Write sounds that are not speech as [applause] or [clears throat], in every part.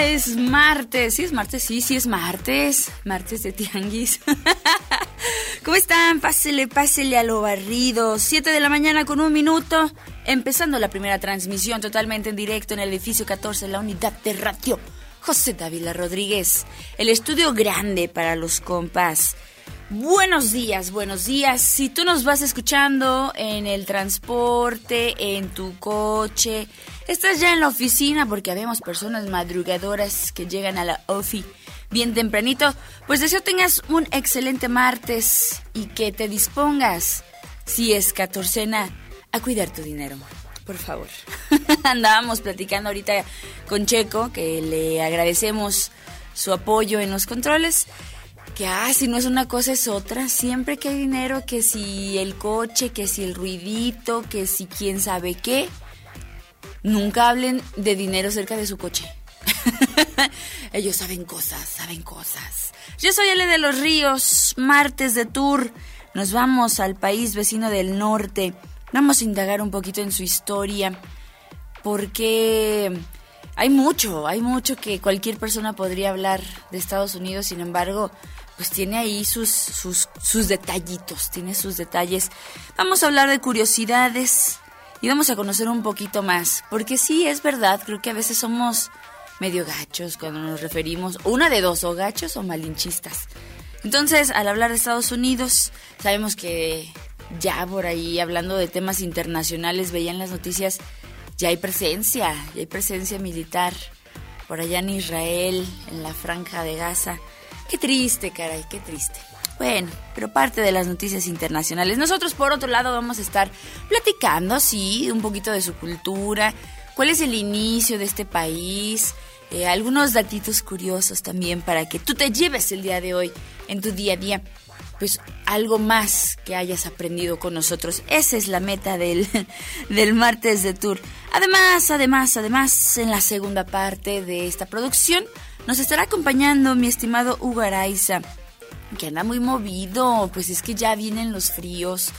Es martes. Sí, es martes, sí, sí es martes. Martes de tianguis. [laughs] ¿Cómo están? Pásele, pásele a lo barrido. Siete de la mañana con un minuto. Empezando la primera transmisión totalmente en directo en el edificio 14, la unidad de radio. José Dávila Rodríguez. El estudio grande para los compas. Buenos días, buenos días. Si tú nos vas escuchando en el transporte, en tu coche, estás ya en la oficina porque habemos personas madrugadoras que llegan a la OFI bien tempranito, pues deseo tengas un excelente martes y que te dispongas, si es catorcena, a cuidar tu dinero. Por favor. [laughs] Andábamos platicando ahorita con Checo, que le agradecemos su apoyo en los controles que ah, si no es una cosa es otra, siempre que hay dinero, que si el coche, que si el ruidito, que si quién sabe qué, nunca hablen de dinero cerca de su coche. [laughs] Ellos saben cosas, saben cosas. Yo soy Ale de los Ríos, martes de tour. Nos vamos al país vecino del norte. Vamos a indagar un poquito en su historia, porque hay mucho, hay mucho que cualquier persona podría hablar de Estados Unidos, sin embargo, pues tiene ahí sus, sus, sus detallitos, tiene sus detalles. Vamos a hablar de curiosidades y vamos a conocer un poquito más, porque sí, es verdad, creo que a veces somos medio gachos cuando nos referimos, una de dos, o gachos o malinchistas. Entonces, al hablar de Estados Unidos, sabemos que ya por ahí, hablando de temas internacionales, veían las noticias, ya hay presencia, ya hay presencia militar por allá en Israel, en la franja de Gaza. Qué triste, caray, qué triste. Bueno, pero parte de las noticias internacionales. Nosotros, por otro lado, vamos a estar platicando, sí, un poquito de su cultura, cuál es el inicio de este país, eh, algunos datitos curiosos también para que tú te lleves el día de hoy en tu día a día. Pues algo más que hayas aprendido con nosotros. Esa es la meta del, [laughs] del martes de tour. Además, además, además, en la segunda parte de esta producción nos estará acompañando mi estimado Hugo Araiza, que anda muy movido, pues es que ya vienen los fríos.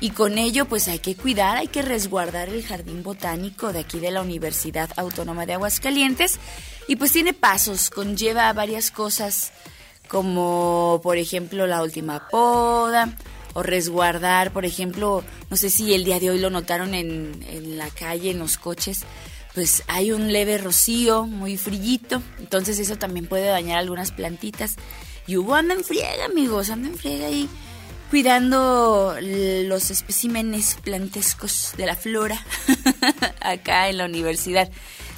Y con ello pues hay que cuidar, hay que resguardar el jardín botánico de aquí de la Universidad Autónoma de Aguascalientes. Y pues tiene pasos, conlleva varias cosas como por ejemplo la última poda o resguardar, por ejemplo, no sé si el día de hoy lo notaron en, en la calle, en los coches, pues hay un leve rocío, muy frillito, entonces eso también puede dañar algunas plantitas. Y Hugo anda en friega, amigos, anda en friega ahí cuidando los especímenes plantescos de la flora [laughs] acá en la universidad.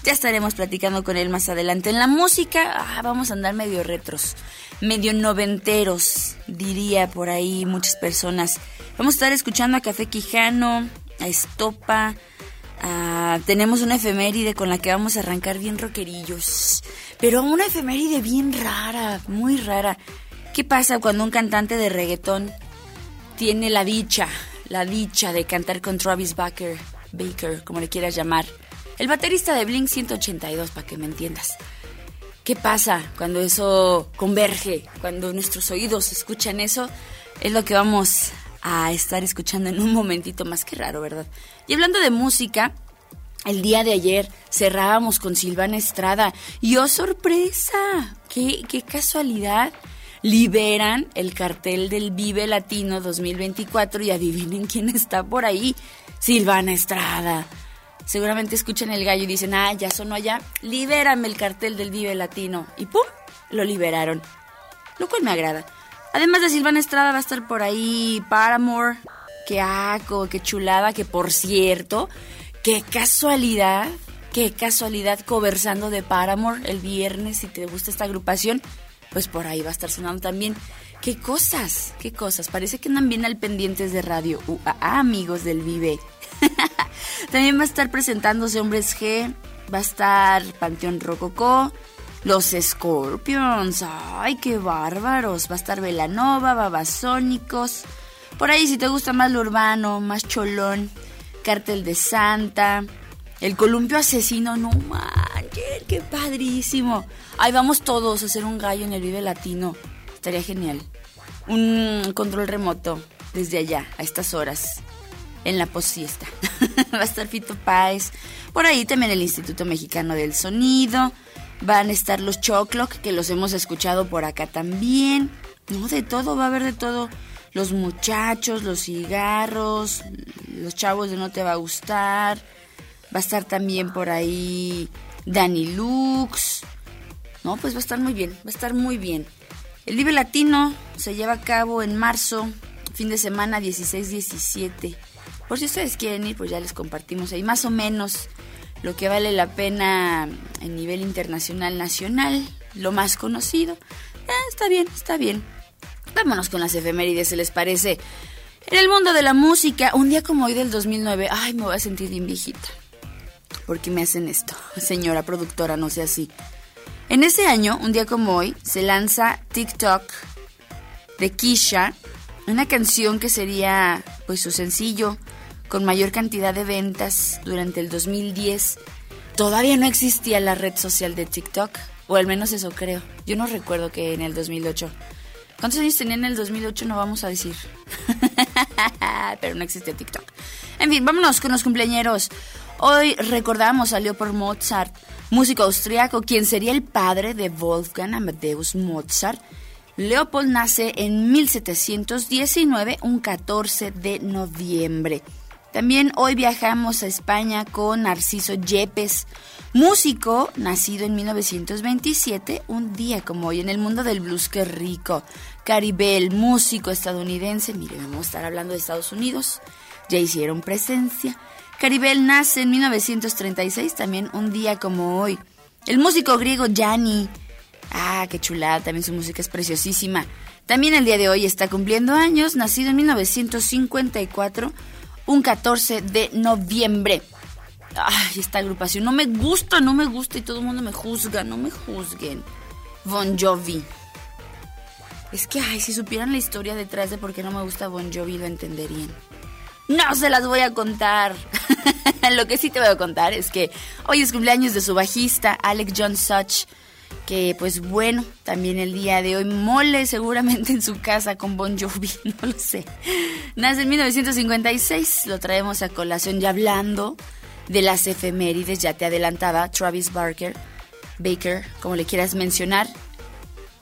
Ya estaremos platicando con él más adelante. En la música, ah, vamos a andar medio retros, medio noventeros, diría por ahí muchas personas. Vamos a estar escuchando a Café Quijano, a Estopa, tenemos una efeméride con la que vamos a arrancar bien roquerillos. Pero una efeméride bien rara, muy rara. ¿Qué pasa cuando un cantante de reggaetón tiene la dicha, la dicha de cantar con Travis Baker, Baker, como le quieras llamar? El baterista de Blink 182, para que me entiendas. ¿Qué pasa cuando eso converge? Cuando nuestros oídos escuchan eso, es lo que vamos a estar escuchando en un momentito más que raro, ¿verdad? Y hablando de música, el día de ayer cerrábamos con Silvana Estrada y ¡oh sorpresa! ¡Qué, casualidad! Liberan el cartel del Vive Latino 2024 y adivinen quién está por ahí. Silvana Estrada. Seguramente escuchan el gallo y dicen, ah, ya sonó allá. Libérame el cartel del Vive Latino. Y ¡pum! Lo liberaron. Lo cual me agrada. Además de Silvana Estrada va a estar por ahí Paramore. Qué aco, qué chulada, que por cierto, qué casualidad, qué casualidad conversando de Paramore el viernes, si te gusta esta agrupación, pues por ahí va a estar sonando también. Qué cosas, qué cosas. Parece que andan bien al pendientes de radio. UAA, amigos del Vive. [laughs] también va a estar presentándose Hombres G, va a estar Panteón Rococó, los Scorpions, ay, qué bárbaros. Va a estar Velanova, Babasónicos. Por ahí, si te gusta más lo urbano, más cholón, Cártel de Santa, El columpio asesino, no manches, qué padrísimo. Ahí vamos todos a hacer un gallo en el Vive Latino. Estaría genial. Un control remoto desde allá, a estas horas, en la posiesta. [laughs] Va a estar Fito Páez. Por ahí también el Instituto Mexicano del Sonido. Van a estar los Chocloc, que los hemos escuchado por acá también. No, de todo, va a haber de todo. Los muchachos, los cigarros, los chavos de No Te Va a Gustar. Va a estar también por ahí Dani Lux. No, pues va a estar muy bien, va a estar muy bien. El Vive Latino se lleva a cabo en marzo, fin de semana 16-17. Por si ustedes quieren ir, pues ya les compartimos ahí más o menos lo que vale la pena en nivel internacional, nacional, lo más conocido. Ah, está bien, está bien. Vámonos con las efemérides, ¿se les parece? En el mundo de la música, un día como hoy del 2009, ay, me voy a sentir bien viejita. ¿Por qué me hacen esto? Señora productora, no sea así. En ese año, un día como hoy, se lanza TikTok de Kisha, una canción que sería pues su sencillo con mayor cantidad de ventas durante el 2010. Todavía no existía la red social de TikTok, o al menos eso creo. Yo no recuerdo que en el 2008. ¿Cuántos años tenía en el 2008? No vamos a decir. [laughs] Pero no existía TikTok. En fin, vámonos con los cumpleaños. Hoy recordamos a Leopold Mozart, músico austriaco, quien sería el padre de Wolfgang Amadeus Mozart. Leopold nace en 1719, un 14 de noviembre. También hoy viajamos a España con Narciso Yepes, músico nacido en 1927, un día como hoy en el mundo del blues, qué rico. Caribel, músico estadounidense, mire, vamos a estar hablando de Estados Unidos, ya hicieron presencia. Caribel nace en 1936, también un día como hoy. El músico griego Gianni, ah, qué chulada, también su música es preciosísima. También el día de hoy está cumpliendo años, nacido en 1954, un 14 de noviembre. Ay, esta agrupación no me gusta, no me gusta y todo el mundo me juzga, no me juzguen. Bon Jovi. Es que, ay, si supieran la historia detrás de por qué no me gusta Bon Jovi, lo entenderían. No se las voy a contar. [laughs] Lo que sí te voy a contar es que hoy es cumpleaños de su bajista, Alex John Such, que pues bueno, también el día de hoy mole seguramente en su casa con Bon Jovi, [laughs] no lo sé. Nace en 1956, lo traemos a colación ya hablando de las efemérides, ya te adelantaba Travis Barker, Baker, como le quieras mencionar,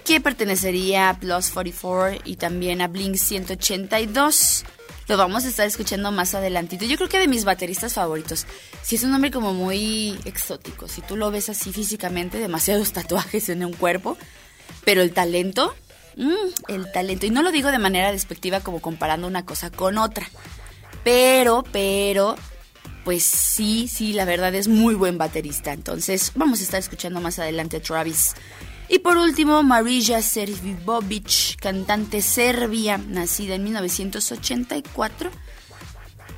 que pertenecería a Plus 44 y también a Blink 182. Lo vamos a estar escuchando más adelantito. Yo creo que de mis bateristas favoritos. Si es un hombre como muy exótico. Si tú lo ves así físicamente, demasiados [laughs] tatuajes en un cuerpo. Pero el talento, mm, el talento. Y no lo digo de manera despectiva como comparando una cosa con otra. Pero, pero, pues sí, sí, la verdad es muy buen baterista. Entonces vamos a estar escuchando más adelante a Travis. Y por último, Marija Servibovic, cantante serbia, nacida en 1984.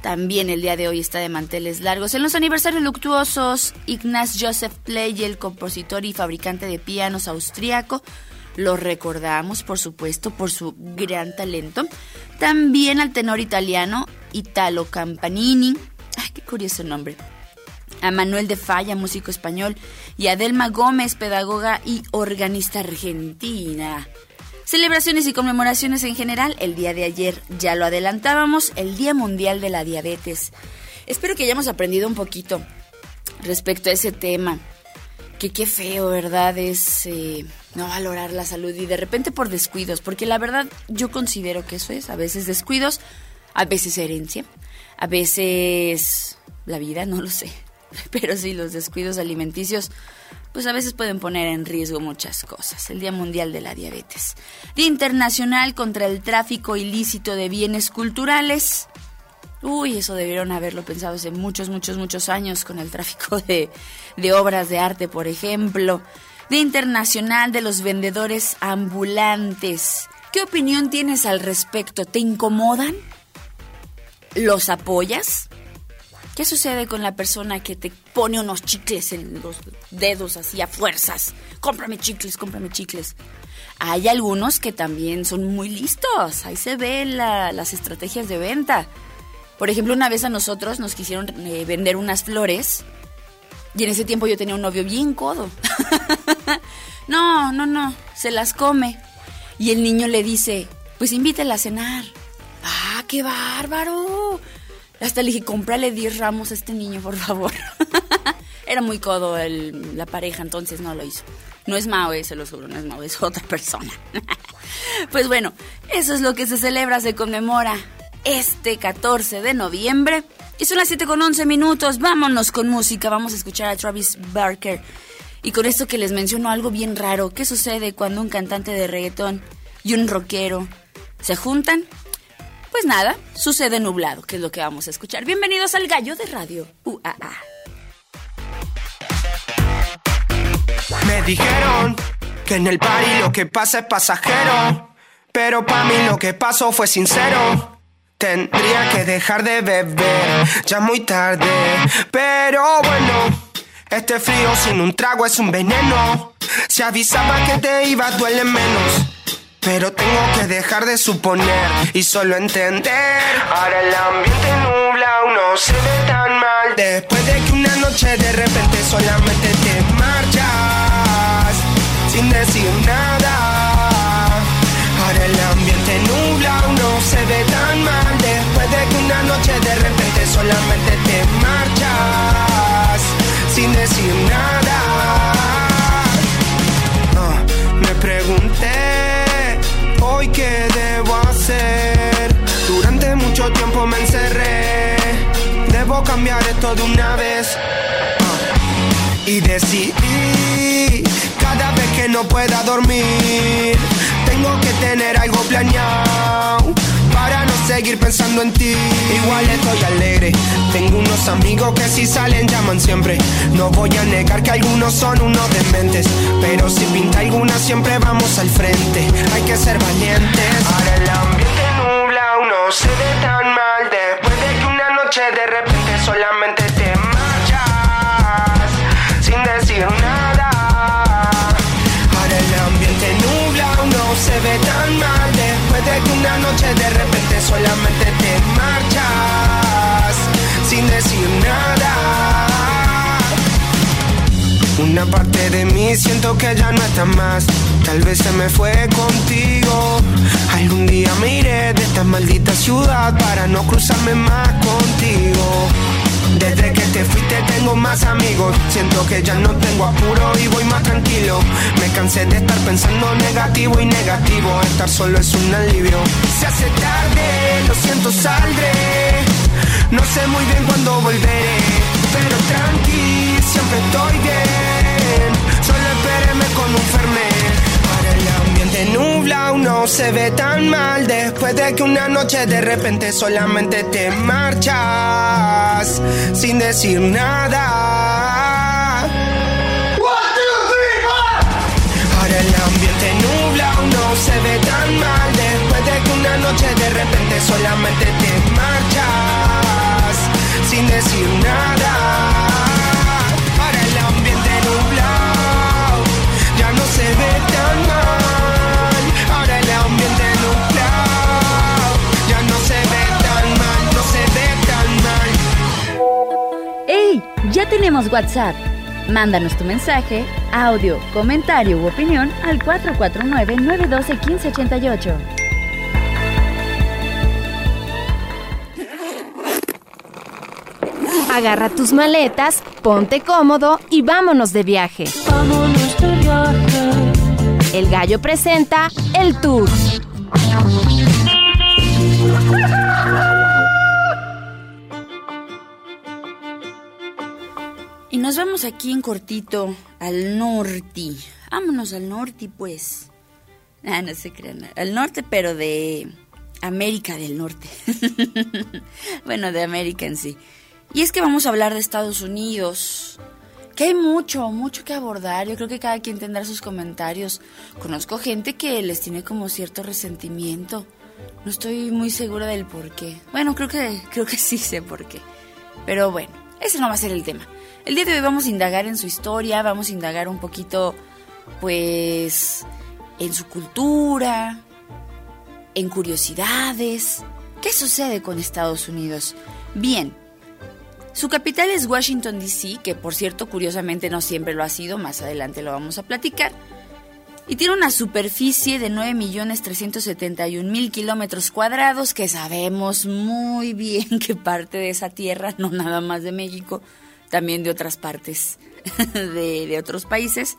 También el día de hoy está de manteles largos. En los aniversarios luctuosos, Ignaz Joseph Pley, el compositor y fabricante de pianos austriaco, lo recordamos, por supuesto, por su gran talento. También al tenor italiano Italo Campanini. Ay, qué curioso nombre a Manuel de Falla, músico español, y a Delma Gómez, pedagoga y organista argentina. Celebraciones y conmemoraciones en general, el día de ayer ya lo adelantábamos, el Día Mundial de la Diabetes. Espero que hayamos aprendido un poquito respecto a ese tema. Que qué feo, ¿verdad? Es eh, no valorar la salud y de repente por descuidos, porque la verdad yo considero que eso es, a veces descuidos, a veces herencia, a veces la vida, no lo sé. [laughs] Pero sí, los descuidos alimenticios, pues a veces pueden poner en riesgo muchas cosas. El Día Mundial de la Diabetes. Día Internacional contra el Tráfico Ilícito de Bienes Culturales. Uy, eso debieron haberlo pensado hace muchos, muchos, muchos años con el tráfico [laughs] de, de obras de arte, por ejemplo. Día Internacional de los Vendedores Ambulantes. ¿Qué opinión tienes al respecto? ¿Te incomodan? ¿Los apoyas? ¿Qué sucede con la persona que te pone unos chicles en los dedos así a fuerzas? Cómprame chicles, cómprame chicles. Hay algunos que también son muy listos. Ahí se ven las estrategias de venta. Por ejemplo, una vez a nosotros nos quisieron eh, vender unas flores Y en ese tiempo yo tenía un novio bien codo. [laughs] no, no, no, se las come. Y el niño le dice, pues invítela a cenar. ¡Ah, qué bárbaro! Hasta le dije, cómprale 10 ramos a este niño, por favor. [laughs] Era muy codo el, la pareja, entonces no lo hizo. No es Mao, eh, se lo juro, no es Mao, es otra persona. [laughs] pues bueno, eso es lo que se celebra, se conmemora este 14 de noviembre. Y son las 7 con 11 minutos. Vámonos con música. Vamos a escuchar a Travis Barker. Y con esto que les menciono algo bien raro. ¿Qué sucede cuando un cantante de reggaetón y un rockero se juntan? Pues nada, sucede nublado, que es lo que vamos a escuchar. Bienvenidos al Gallo de Radio UAA. Me dijeron que en el party lo que pasa es pasajero. Pero para mí lo que pasó fue sincero. Tendría que dejar de beber, ya muy tarde. Pero bueno, este frío sin un trago es un veneno. Se avisaba que te iba a duele menos. Pero tengo que dejar de suponer y solo entender. Ahora el ambiente nubla, uno se ve tan mal. Después de que una noche de repente solamente te marchas sin decir nada. Ahora el ambiente nubla, uno se ve tan mal. Después de que una noche de repente solamente te marchas sin decir nada. Mucho tiempo me encerré. Debo cambiar esto de una vez. Y decidí, cada vez que no pueda dormir, tengo que tener algo planeado para no seguir pensando en ti. Igual estoy alegre, tengo unos amigos que si salen llaman siempre. No voy a negar que algunos son unos dementes, pero si pinta alguna siempre vamos al frente. Hay que ser valientes. Ahora el ambiente se ve tan mal después de que una noche de repente solamente te marchas sin decir nada. Ahora el ambiente nubla, uno se ve tan mal después de que una noche de repente solamente te marchas sin decir nada. Una parte de mí siento que ya no está más. Tal vez se me fue contigo. Algún día me iré de esta maldita ciudad para no cruzarme más contigo. Desde que te fuiste tengo más amigos. Siento que ya no tengo apuro y voy más tranquilo. Me cansé de estar pensando negativo y negativo. Estar solo es un alivio. Se hace tarde, lo siento, saldré. No sé muy bien cuándo volveré. Pero tranqui, siempre estoy bien. Solo espéreme con un fernet. El ambiente nubla, uno se ve tan mal. Después de que una noche de repente solamente te marchas. Sin decir nada. Ahora el ambiente nubla, uno se ve tan mal Después de que una noche de repente solamente te marchas Sin decir nada Ya tenemos WhatsApp. Mándanos tu mensaje, audio, comentario u opinión al 449-912-1588. Agarra tus maletas, ponte cómodo y vámonos de viaje. Vámonos de viaje. El gallo presenta el tour. [laughs] Y nos vamos aquí en cortito al norte. Vámonos al norte, pues. Ah, no se crean. Al norte, pero de América del Norte. [laughs] bueno, de América en sí. Y es que vamos a hablar de Estados Unidos. Que hay mucho, mucho que abordar. Yo creo que cada quien tendrá sus comentarios. Conozco gente que les tiene como cierto resentimiento. No estoy muy segura del por qué. Bueno, creo que, creo que sí sé por qué. Pero bueno, ese no va a ser el tema. El día de hoy vamos a indagar en su historia, vamos a indagar un poquito, pues, en su cultura, en curiosidades. ¿Qué sucede con Estados Unidos? Bien, Su capital es Washington, D.C., que por cierto, curiosamente no siempre lo ha sido, más adelante lo vamos a platicar. Y tiene una superficie de 9.371.000 kilómetros cuadrados, que sabemos muy bien [laughs] que parte de esa tierra, no nada más de México, también de otras partes [laughs] de, otros países,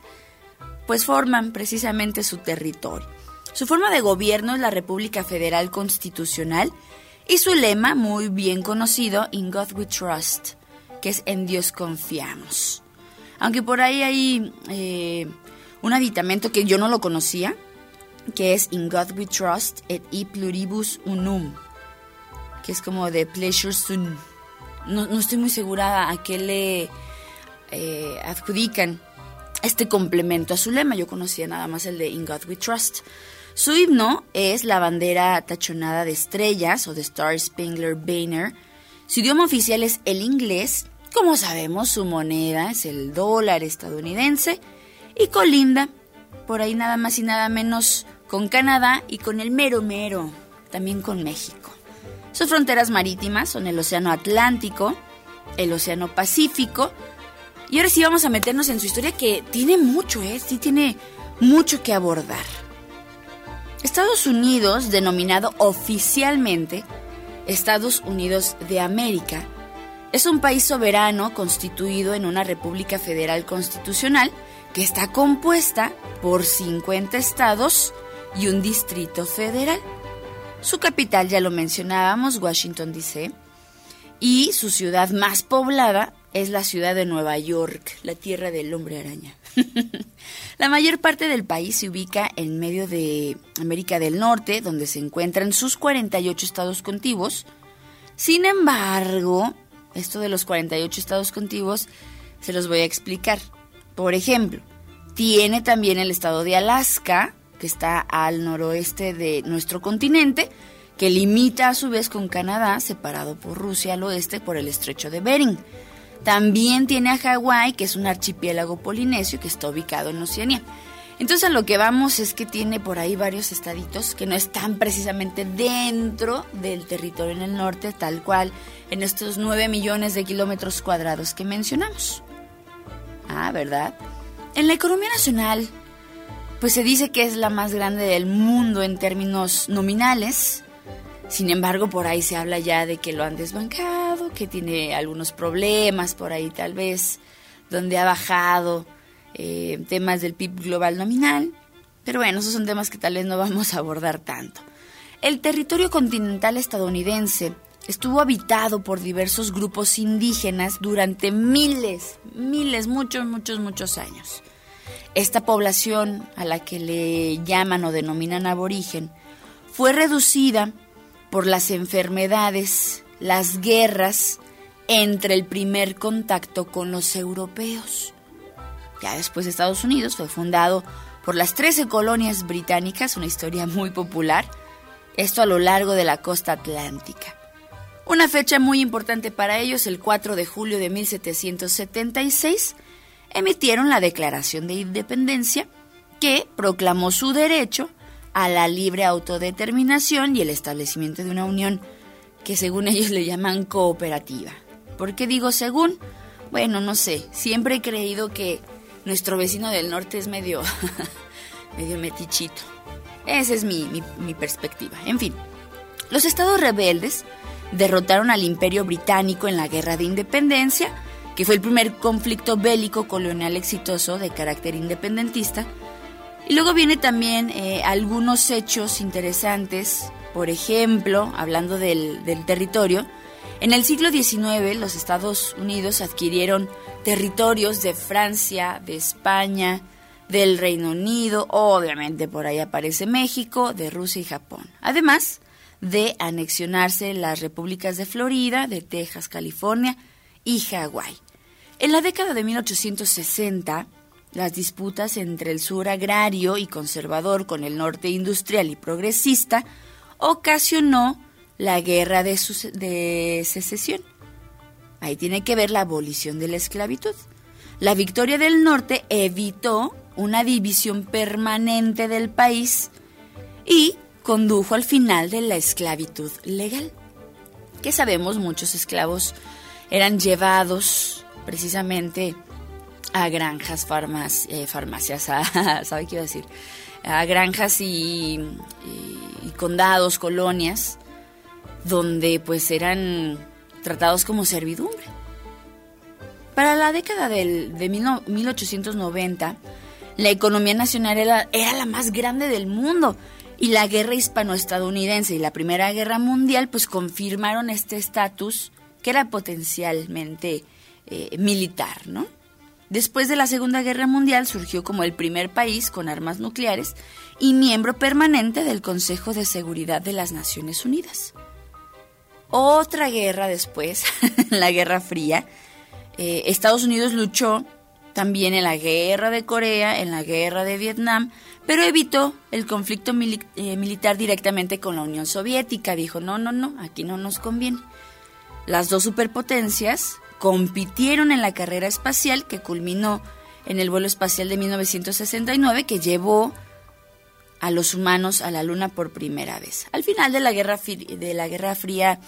pues forman precisamente su territorio. Su forma de gobierno es la República Federal Constitucional y su lema, muy bien conocido, In God We Trust, que es En Dios confiamos. Aunque por ahí hay eh, un aditamento que yo no lo conocía, que es In God We Trust et e pluribus unum, que es como de Pleasure Sun. No, no estoy muy segura a qué le eh, adjudican este complemento a su lema. Yo conocía nada más el de In God We Trust. Su himno es la bandera tachonada de estrellas o de Star Spangler Banner. Su idioma oficial es el inglés. Como sabemos, su moneda es el dólar estadounidense. Y colinda, por ahí nada más y nada menos, con Canadá y con el mero mero, también con México. Sus fronteras marítimas son el Océano Atlántico, el Océano Pacífico. Y ahora sí vamos a meternos en su historia que tiene mucho, ¿eh? Sí tiene mucho que abordar. Estados Unidos, denominado oficialmente Estados Unidos de América, es un país soberano constituido en una República Federal Constitucional que está compuesta por 50 estados y un distrito federal. Su capital, ya lo mencionábamos, Washington, D.C., y su ciudad más poblada es la ciudad de Nueva York, la tierra del hombre araña. [laughs] la mayor parte del país se ubica en medio de América del Norte, donde se encuentran sus 48 estados contiguos. Sin embargo, esto de los 48 estados contiguos se los voy a explicar. Por ejemplo, tiene también el estado de Alaska, que está al noroeste de nuestro continente, que limita a su vez con Canadá, separado por Rusia al oeste por el estrecho de Bering. También tiene a Hawái, que es un archipiélago polinesio que está ubicado en Oceanía. Entonces a lo que vamos es que tiene por ahí varios estaditos que no están precisamente dentro del territorio en el norte, tal cual en estos 9 millones de kilómetros cuadrados que mencionamos. Ah, ¿verdad? En la economía nacional, pues se dice que es la más grande del mundo en términos nominales, sin embargo, por ahí se habla ya de que lo han desbancado, que tiene algunos problemas por ahí tal vez, donde ha bajado eh, temas del PIB global nominal. Pero bueno, esos son temas que tal vez no [laughs] vamos a abordar tanto. El territorio continental estadounidense estuvo habitado por diversos grupos indígenas durante miles, miles, muchos, muchos, muchos años. Esta población, a la que le llaman o denominan aborigen, fue reducida por las enfermedades, las guerras entre el primer contacto con los europeos. Ya después Estados Unidos fue fundado por las 13 colonias británicas, una historia muy popular, esto a lo largo de la costa atlántica. Una fecha muy importante para ellos, el 4 de julio de 1776, emitieron la Declaración de Independencia que proclamó su derecho a la libre autodeterminación y el establecimiento de una unión que según [laughs] ellos le llaman cooperativa. ¿Por qué digo según? Bueno, no sé, siempre he creído que nuestro vecino del norte es medio, [laughs] medio metichito. Esa es mi, mi, mi perspectiva. En fin, los estados rebeldes derrotaron al imperio británico en la Guerra de Independencia, que fue el primer conflicto bélico colonial exitoso de carácter independentista, y luego viene también eh, algunos hechos interesantes, por ejemplo, hablando del, del territorio, en el siglo XIX los Estados Unidos adquirieron territorios de Francia, de España, del Reino Unido, obviamente por ahí aparece México, de Rusia y Japón. Además de anexionarse las repúblicas de Florida, de Texas, California y Hawái. En la década de 1860, las disputas entre el sur agrario y conservador con el norte industrial y progresista ocasionó la guerra de, de secesión. Ahí tiene que ver la abolición de la esclavitud. La victoria del norte evitó una división permanente del país y condujo al final de la esclavitud legal. Que sabemos muchos esclavos eran llevados precisamente a granjas, farmas, eh, farmacias, [laughs] a, ¿sabe qué iba a decir? A granjas y, condados, colonias, donde pues eran tratados como servidumbre. Para la década del, de mil no- 1890, la economía nacional era, era la más grande del mundo y la guerra hispano-estadounidense y la Primera Guerra Mundial pues confirmaron este estatus que era potencialmente eh, militar, ¿no? Después de la Segunda Guerra Mundial surgió como el primer país con armas nucleares y miembro permanente del Consejo de Seguridad de las Naciones Unidas. Otra guerra después, [laughs] la Guerra Fría, eh, Estados Unidos luchó también en la guerra de Corea, en la guerra de Vietnam, pero evitó el conflicto eh, militar directamente con la Unión Soviética. Dijo, no, no, no, aquí no nos conviene. Las dos superpotencias compitieron en la carrera espacial que culminó en el vuelo espacial de 1969 que llevó a los humanos a la Luna por primera vez. Al final de la Guerra, de la Guerra Fría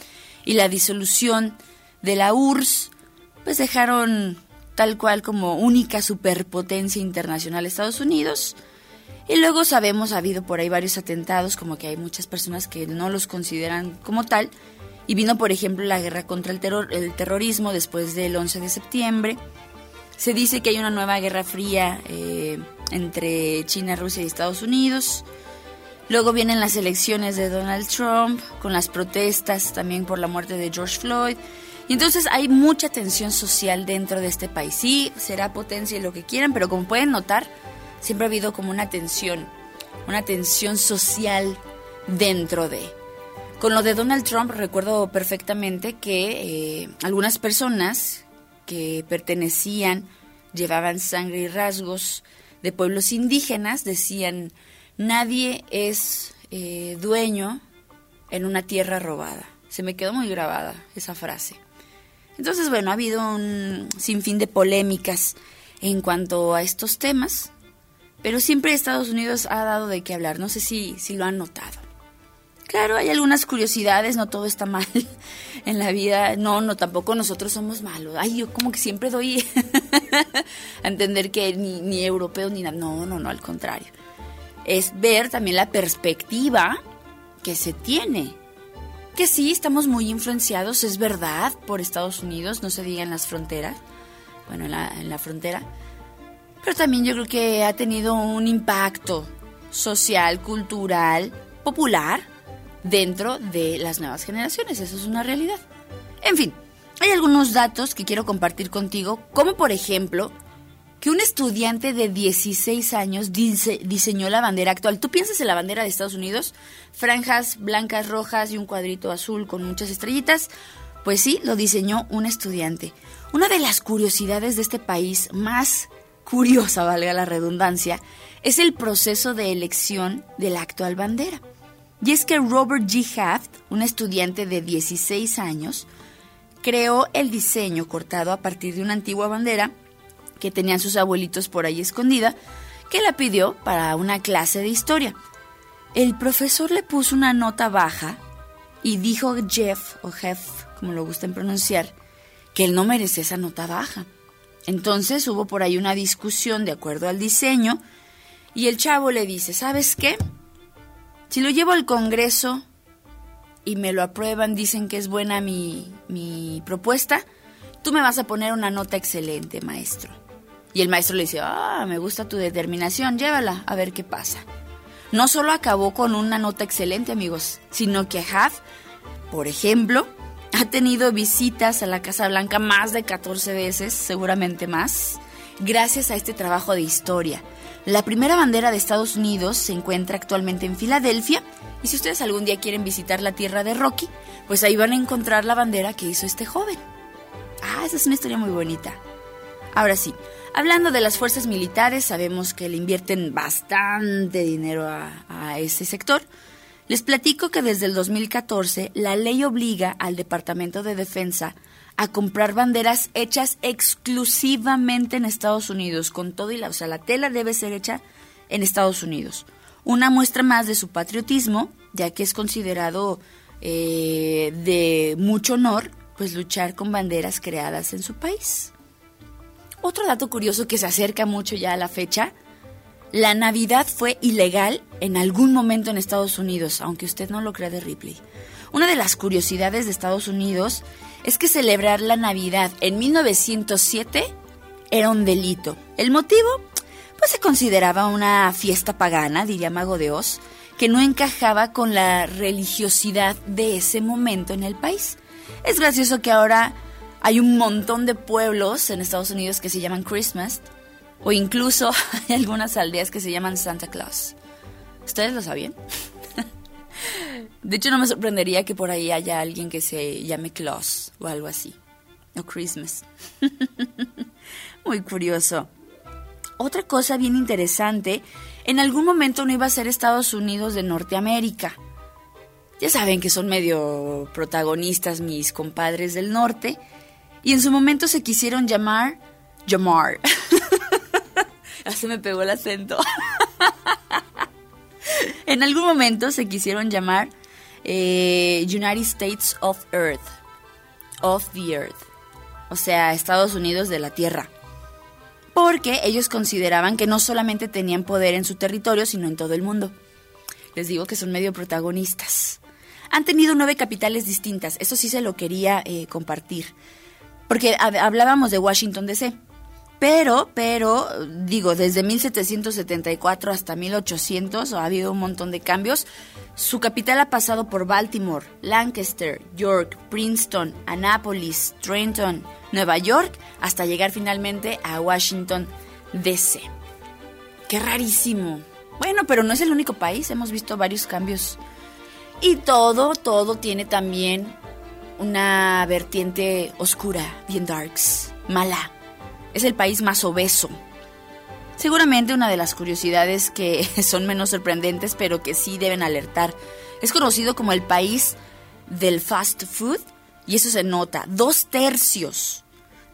y la disolución de la URSS, pues dejaron tal cual como única superpotencia internacional Estados Unidos. Y luego sabemos, ha habido por ahí varios atentados, como que hay muchas personas que no los consideran como tal. Y vino, por ejemplo, la guerra contra el, terror, el terrorismo después del 11 de septiembre. Se dice que hay una nueva guerra fría eh, entre China, Rusia y Estados Unidos. Luego vienen las elecciones de Donald Trump, con las protestas también por la muerte de George Floyd. Y entonces hay mucha tensión social dentro de este país. Sí, será potencia y lo que quieran, pero como pueden notar, siempre ha habido como una tensión, una tensión social dentro de. Con lo de Donald Trump recuerdo perfectamente que eh, algunas personas que pertenecían, llevaban sangre y rasgos de pueblos indígenas, decían, nadie es eh, dueño en una tierra robada. Se me quedó muy grabada esa frase. Entonces, bueno, ha habido un sinfín de polémicas en cuanto a estos temas, pero siempre Estados Unidos ha dado de qué hablar. No sé si, si lo han notado. Claro, hay algunas curiosidades, no todo está mal [laughs] en la vida. No, no, tampoco nosotros somos malos. Ay, yo como que siempre doy [laughs] a entender que ni, ni europeos ni nada. No, no, no, al contrario. Es ver también la perspectiva que se tiene. Que sí, estamos muy influenciados, es verdad, por Estados Unidos, no se diga en las fronteras. Bueno, en la, en la frontera. Pero también yo creo que ha tenido un impacto social, cultural, popular dentro de las nuevas generaciones. Eso es una realidad. En fin, hay algunos datos que quiero compartir contigo, como por ejemplo que un estudiante de 16 años diseñó la bandera actual. Tú piensas en la bandera de Estados Unidos, franjas blancas, rojas y un cuadrito azul con muchas estrellitas. Pues sí, lo diseñó un estudiante. Una de las curiosidades de este país, más curiosa, valga la redundancia, es el proceso de elección de la actual bandera. Y es que Robert G. Haft, un estudiante de 16 años, creó el diseño cortado a partir de una antigua bandera que tenían sus abuelitos por ahí escondida, que la pidió para una clase de historia. El profesor le puso una nota baja y dijo Jeff, o Jeff, como lo gusten pronunciar, que él no merece esa nota baja. Entonces hubo por ahí una discusión de acuerdo al diseño y el chavo le dice, ¿sabes qué? Si lo llevo al Congreso y me lo aprueban, dicen que es buena mi, mi propuesta, tú me vas a poner una nota excelente, maestro. Y el maestro le dice, ah, me gusta tu determinación, llévala, a ver qué pasa. No solo acabó con una nota excelente, amigos, sino que Huff, por ejemplo, ha tenido visitas a la Casa Blanca más de 14 veces, seguramente más, gracias a este trabajo de historia. La primera bandera de Estados Unidos se encuentra actualmente en Filadelfia y si ustedes algún día quieren visitar la tierra de Rocky, pues ahí van a encontrar la bandera que hizo este joven. Ah, esa es una historia muy bonita. Ahora sí, hablando de las fuerzas militares, sabemos que le invierten bastante dinero a, ese sector. Les platico que desde el 2014 la ley obliga al Departamento de Defensa a comprar banderas hechas exclusivamente en Estados Unidos, con todo y la, o sea, la tela debe ser hecha en Estados Unidos. Una muestra más de su patriotismo, ya que es considerado eh, de mucho honor pues luchar con banderas creadas en su país. Otro dato curioso que se acerca mucho ya a la fecha, la Navidad fue ilegal en algún momento en Estados Unidos, aunque usted no lo crea de Ripley. Una de las curiosidades de Estados Unidos es que celebrar la Navidad en 1907 era un delito. El motivo, pues se consideraba una fiesta pagana, diría Mago de Oz, que no encajaba con la religiosidad de ese momento en el país. Es gracioso que ahora hay un montón de pueblos en Estados Unidos que se llaman Christmas, o incluso [laughs] hay algunas aldeas que se llaman Santa Claus. ¿Ustedes lo sabían? De hecho, no me sorprendería que por ahí haya alguien que se llame Claus o algo así. O Christmas. [laughs] Muy curioso. Otra cosa bien interesante, en algún momento no iba a ser Estados Unidos de Norteamérica. Ya saben que son medio protagonistas mis compadres del norte. Y en su momento se quisieron llamar Jamar. [laughs] ya se me pegó el acento. [laughs] [laughs] en algún momento se quisieron llamar eh, United States of Earth. Of the Earth. O sea, Estados Unidos de la Tierra. Porque ellos consideraban que no solamente tenían poder en su territorio, sino en todo el mundo. Les digo que son medio protagonistas. Han tenido nueve capitales distintas. Eso sí se lo quería eh, compartir. Porque hablábamos de Washington DC. Pero, pero, digo, desde 1774 hasta 1800 ha habido un montón de cambios. Su capital ha pasado por Baltimore, Lancaster, York, Princeton, Annapolis, Trenton, Nueva York, hasta llegar finalmente a Washington, D.C. Qué rarísimo. Bueno, pero no es el único país, hemos visto varios cambios. Y todo, todo tiene también una vertiente oscura, bien darks, mala es el país más obeso. Seguramente una de las curiosidades que [laughs] son menos sorprendentes, pero que sí deben alertar. Es conocido como el país del fast food y eso se nota. Dos tercios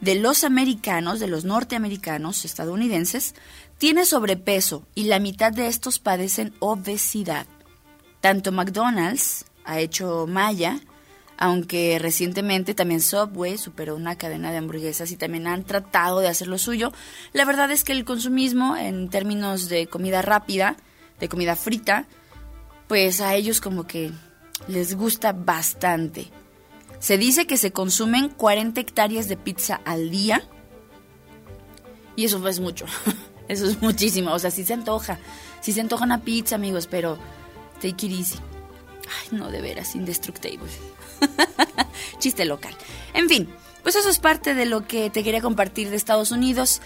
de los americanos, de los norteamericanos estadounidenses, tiene sobrepeso y la mitad de estos padecen obesidad. Tanto McDonald's ha hecho malla aunque recientemente también Subway superó una cadena de hamburguesas y también han tratado de hacer lo suyo. La verdad es que el consumismo en términos de comida rápida, de comida frita, pues a ellos como que les gusta bastante. Se dice que se consumen 40 hectáreas de pizza al día y eso es mucho. [laughs] Eso es muchísimo. O sea, sí se antoja. Sí se antoja una pizza, amigos, pero take it easy. Ay, no, de veras, indestructible. [laughs] Chiste local. En fin, pues eso es parte de lo que te quería compartir de Estados Unidos.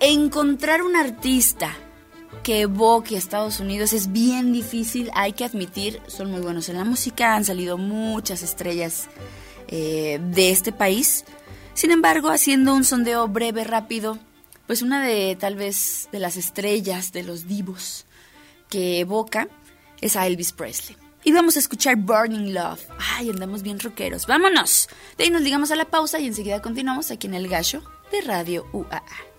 Encontrar un artista que evoque a Estados Unidos es bien difícil, hay que admitir, son muy buenos en la música, han salido muchas estrellas eh, de este país. Sin embargo, haciendo un sondeo breve, rápido, pues una de tal vez de las estrellas, de los divos que evoca es a Elvis Presley. Y vamos a escuchar Burning Love. Ay, andamos bien rockeros. Vámonos. De ahí nos digamos a la pausa y enseguida continuamos aquí en el gallo de Radio UAA.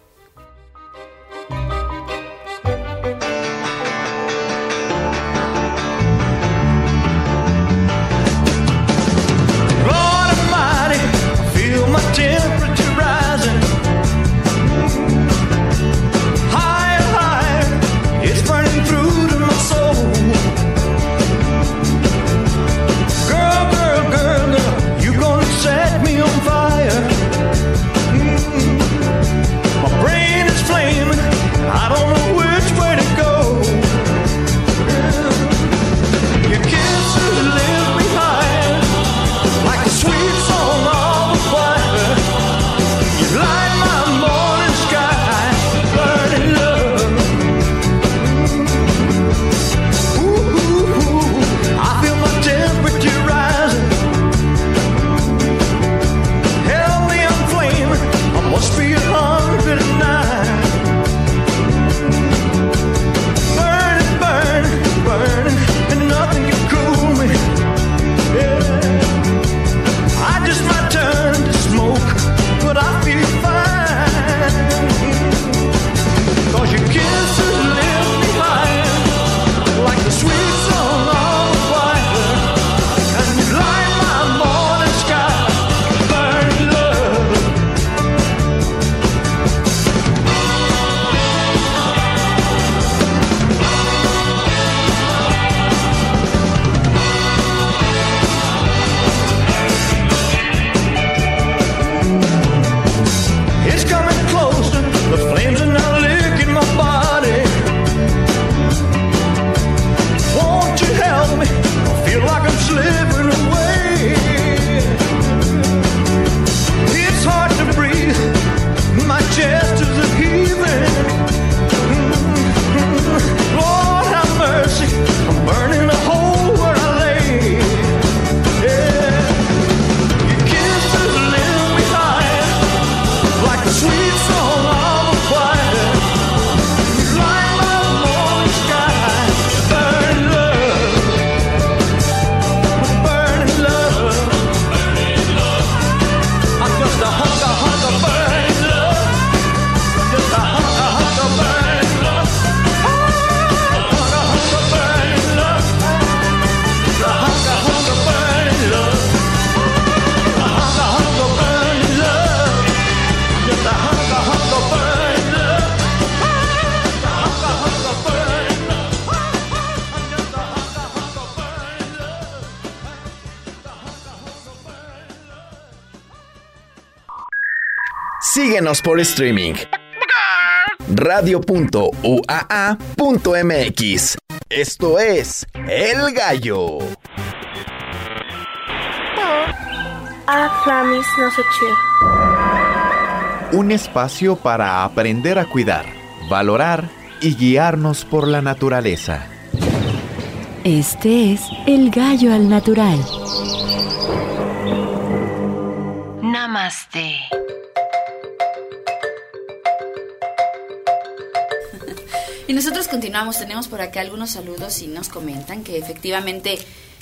Síguenos por streaming. Radio.uaa.mx. Esto es El Gallo. Un espacio para aprender a cuidar, valorar y guiarnos por la naturaleza. Este es El Gallo al Natural. Namaste. Y nosotros continuamos, tenemos por acá algunos saludos y nos comentan que efectivamente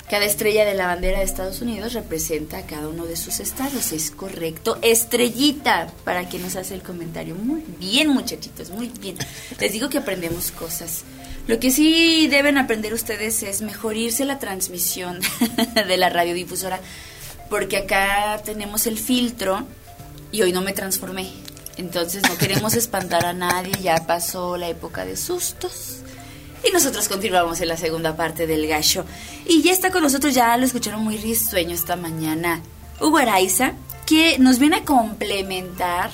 cada estrella de la bandera de Estados Unidos representa a cada uno de sus estados. Es correcto. Estrellita, para quien nos hace el comentario. Muy bien, muchachitos, muy bien. Les digo que aprendemos cosas. Lo que sí deben aprender ustedes es mejorirse la transmisión [laughs] de la radiodifusora, porque acá tenemos el filtro y hoy no me transformé. Entonces no queremos [laughs] espantar a nadie, ya pasó la época de sustos. Y nosotros continuamos en la segunda parte del gallo. Y ya está con nosotros, ya lo escucharon muy risueño esta mañana, Hugo Araiza, que nos viene a complementar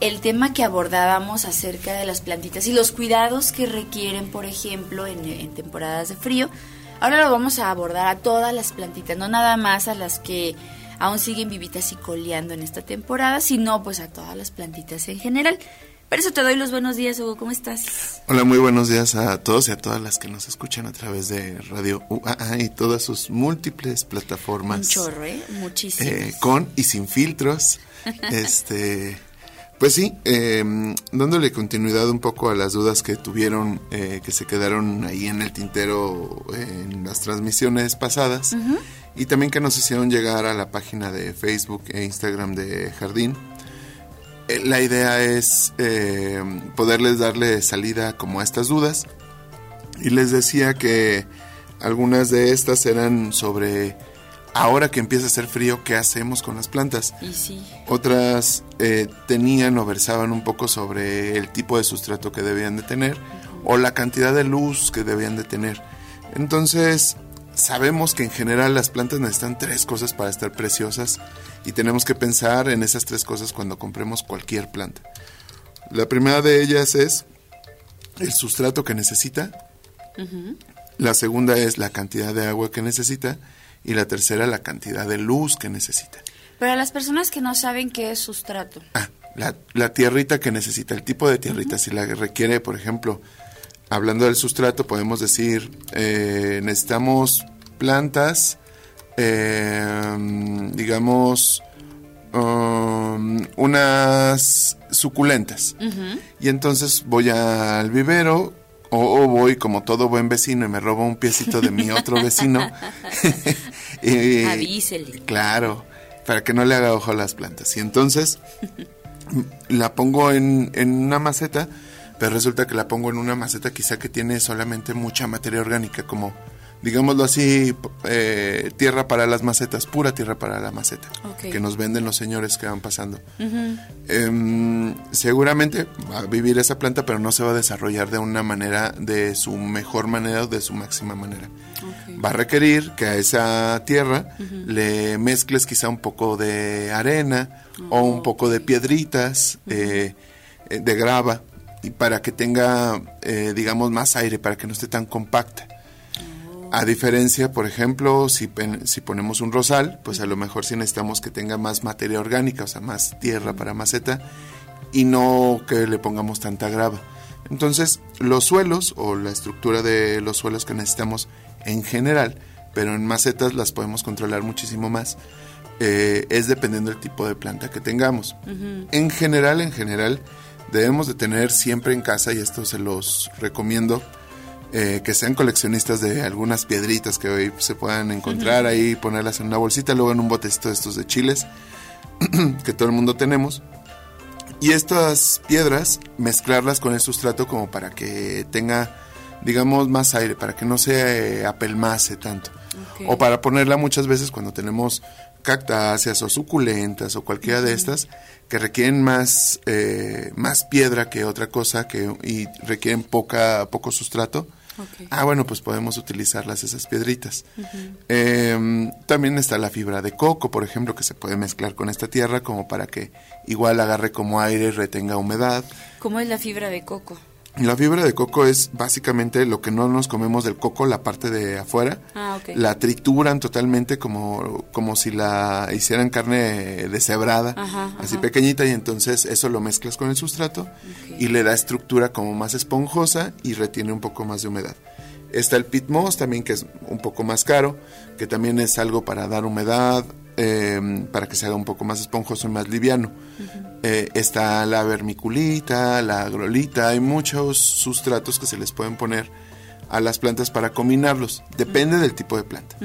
el tema que abordábamos acerca de las plantitas y los cuidados que requieren, por ejemplo, en, en temporadas de frío. Ahora lo vamos a abordar a todas las plantitas, no nada más a las que aún siguen vivitas y coleando en esta temporada, sino pues a todas las plantitas en general. Por eso te doy los buenos días, Hugo, ¿cómo estás? Hola, muy buenos días a todos y a todas las que nos escuchan a través de Radio UAA y todas sus múltiples plataformas. Un chorro, ¿eh? Muchísimo. Eh, con y sin filtros. [laughs] este, pues sí, eh, dándole continuidad un poco a las dudas que tuvieron, eh, que se quedaron ahí en el tintero en las transmisiones pasadas. Y también que nos hicieron llegar a la página de Facebook e Instagram de Jardín. Eh, La idea es eh, poderles darle salida como a estas dudas. Y les decía que algunas de estas eran sobre ahora que empieza a hacer frío, ¿qué hacemos con las plantas? Y sí. Otras eh, tenían o versaban un poco sobre el tipo de sustrato que debían de tener o la cantidad de luz que debían de tener. Entonces, sabemos que en general las plantas necesitan tres cosas para estar preciosas y tenemos que pensar en esas tres cosas cuando compremos cualquier planta. La primera de ellas es el sustrato que necesita, la segunda es la cantidad de agua que necesita y la tercera la cantidad de luz que necesita. Para las personas que no saben qué es sustrato. Ah, la, la tierrita que necesita, el tipo de tierrita, si la requiere, por ejemplo, hablando del sustrato, podemos decir, eh, necesitamos plantas, eh, digamos, um, unas suculentas. Y entonces voy al vivero o, o voy como todo buen vecino y me robo un piecito de mi otro vecino. [laughs] Y- Avísele. Claro, para que no le haga ojo a las plantas. Y entonces la pongo en, en una maceta, pero resulta que la pongo en una maceta quizá que tiene solamente mucha materia orgánica, como digámoslo así, eh, tierra para las macetas, pura tierra para la maceta, que nos venden los señores que van pasando. Em, seguramente va a vivir esa planta, pero no se va a desarrollar de una manera, de su mejor manera o de su máxima manera. Va a requerir que a esa tierra le mezcles quizá un poco de arena o un poco de piedritas, eh, eh, de grava, y para que tenga, eh, digamos, más aire, para que no esté tan compacta. A diferencia, por ejemplo, si, si ponemos un rosal, pues a lo mejor sí necesitamos que tenga más materia orgánica, o sea, más tierra para maceta, y no que le pongamos tanta grava. Entonces, los suelos o la estructura de los suelos que necesitamos en general, pero en macetas las podemos controlar muchísimo más, eh, es dependiendo del tipo de planta que tengamos. En general, en general, debemos de tener siempre en casa, y esto se los recomiendo, eh, que sean coleccionistas de algunas piedritas que hoy se puedan encontrar ahí, ponerlas en una bolsita, luego en un botecito de estos de chiles, [clears throat] que todo el mundo tenemos. Y estas piedras, mezclarlas con el sustrato como para que tenga, digamos, más aire, para que no se eh, apelmace tanto. O para ponerla muchas veces cuando tenemos cactáceas o suculentas o cualquiera de estas que requieren más, eh, más piedra que otra cosa que, y requieren poca, poco sustrato. Ah, bueno, pues podemos utilizarlas esas piedritas. Em, también está la fibra de coco, por ejemplo, que se puede mezclar con esta tierra como para que igual agarre como aire y retenga humedad. ¿Cómo es la fibra de coco? La fibra de coco es básicamente lo que no nos comemos del coco, la parte de afuera. Ah, ok. La trituran totalmente como, como si la hicieran carne deshebrada, Ajá, así ajá. pequeñita, y entonces eso lo mezclas con el sustrato y le da estructura como más esponjosa y retiene un poco más de humedad. Está el pit moss también, que es un poco más caro, que también es algo para dar humedad, eh, para que se haga un poco más esponjoso y más liviano. Eh, está la vermiculita, la agrolita, hay muchos sustratos que se les pueden poner a las plantas para combinarlos. Depende del tipo de planta.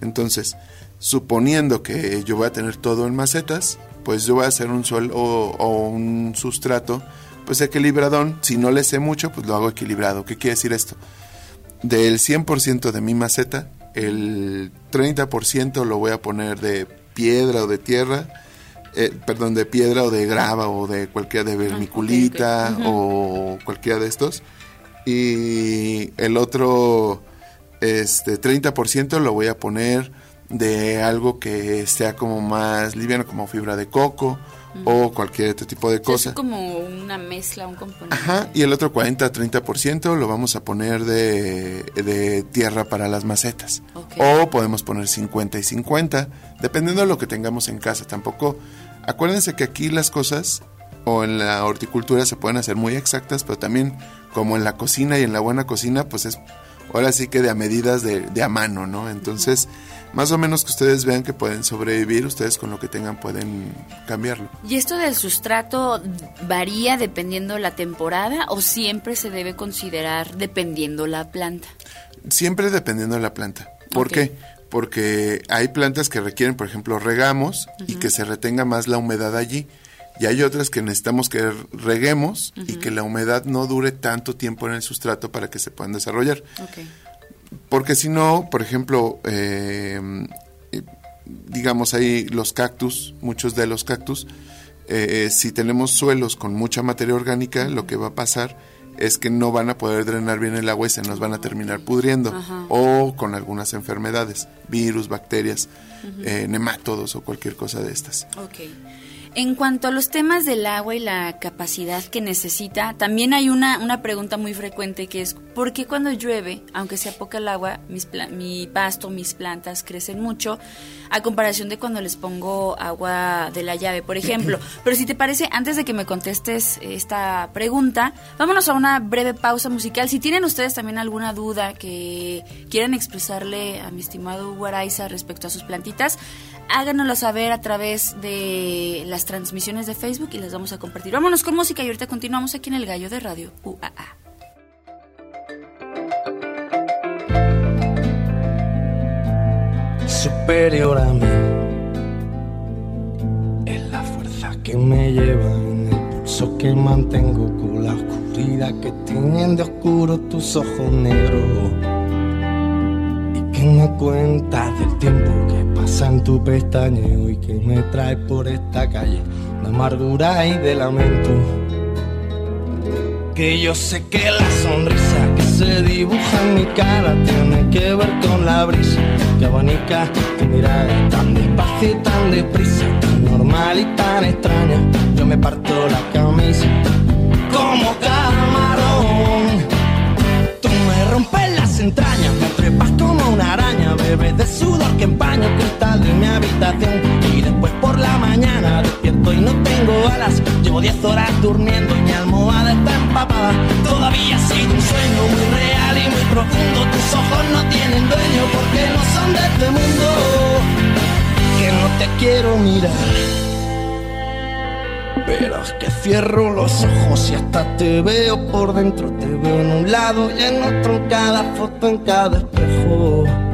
Entonces, suponiendo que yo voy a tener todo en macetas, pues yo voy a hacer un suelo o, o un sustrato, pues equilibradón. Si no le sé mucho, pues lo hago equilibrado. ¿Qué quiere decir esto? Del 100% de mi maceta, el 30% lo voy a poner de piedra o de tierra, eh, perdón, de piedra o de grava o de cualquiera de vermiculita o cualquiera de estos. Y el otro este 30% lo voy a poner de algo que sea como más liviano, como fibra de coco o cualquier otro tipo de O sea, cosa. Es como una mezcla, un componente. Ajá, y el otro 40-30% lo vamos a poner de, de tierra para las macetas. O podemos poner 50 y 50, dependiendo de lo que tengamos en casa. Tampoco, acuérdense que aquí las cosas o en la horticultura se pueden hacer muy exactas, pero también como en la cocina y en la buena cocina, pues es ahora sí que de a medidas de, de a mano, ¿no? Entonces, más o menos que ustedes vean que pueden sobrevivir, ustedes con lo que tengan pueden cambiarlo. ¿Y esto del sustrato varía dependiendo la temporada o siempre se debe considerar dependiendo la planta? Siempre dependiendo de la planta. ¿Por qué? Porque hay plantas que requieren, por ejemplo, regamos y que se retenga más la humedad allí. Y hay otras que necesitamos que reguemos y que la humedad no dure tanto tiempo en el sustrato para que se puedan desarrollar. Porque si no, por ejemplo, eh, eh, digamos ahí los cactus, muchos de los cactus, eh, eh, si tenemos suelos con mucha materia orgánica, lo que va a pasar es que no van a poder drenar bien el agua y se nos van a terminar pudriendo Ajá. o con algunas enfermedades, virus, bacterias, eh, nemátodos o cualquier cosa de estas. Ok. En cuanto a los temas del agua y la capacidad que necesita, también hay una, una pregunta muy frecuente que es, ¿por qué cuando llueve, aunque sea poca el agua, mis mi pasto, mis plantas crecen mucho, a comparación de cuando les pongo agua de la llave, por ejemplo? [clears throat] Pero si te parece, antes de que me contestes esta pregunta, vámonos a una breve pausa musical. Si tienen ustedes también alguna duda que quieran expresarle a mi estimado Hugo Araiza respecto a sus plantitas, háganoslo saber a través de las transmisiones de Facebook y las vamos a compartir. Vámonos con música y ahorita continuamos aquí en el Gallo de Radio UAA. Superior a mí. Es la fuerza que me lleva en el pulso que mantengo con la oscuridad que tienen de oscuro tus ojos negros. Y que me cuentas del tiempo que pasa en tu pestañeo y que me trae por esta calle de amargura y de lamento. Que yo sé que la sonrisa que se dibuja en mi cara tiene que ver con la brisa que abanica tu mirada tan despacio y tan deprisa, tan normal y tan extraña. Yo me parto la camisa como camarón. Tú me rompes las entrañas, me trepas como una araña, bebes de sudor que empaña el cristal de mi habitación. Y después por la mañana despierto y no alas. Llevo 10 horas durmiendo y mi almohada está empapada. Todavía sido un sueño muy real y muy profundo. Tus ojos no tienen dueño porque no son de este mundo. Que no te quiero mirar. Pero es que cierro los ojos y hasta te veo por dentro. Te veo en un lado y en otro, en cada foto, en cada espejo.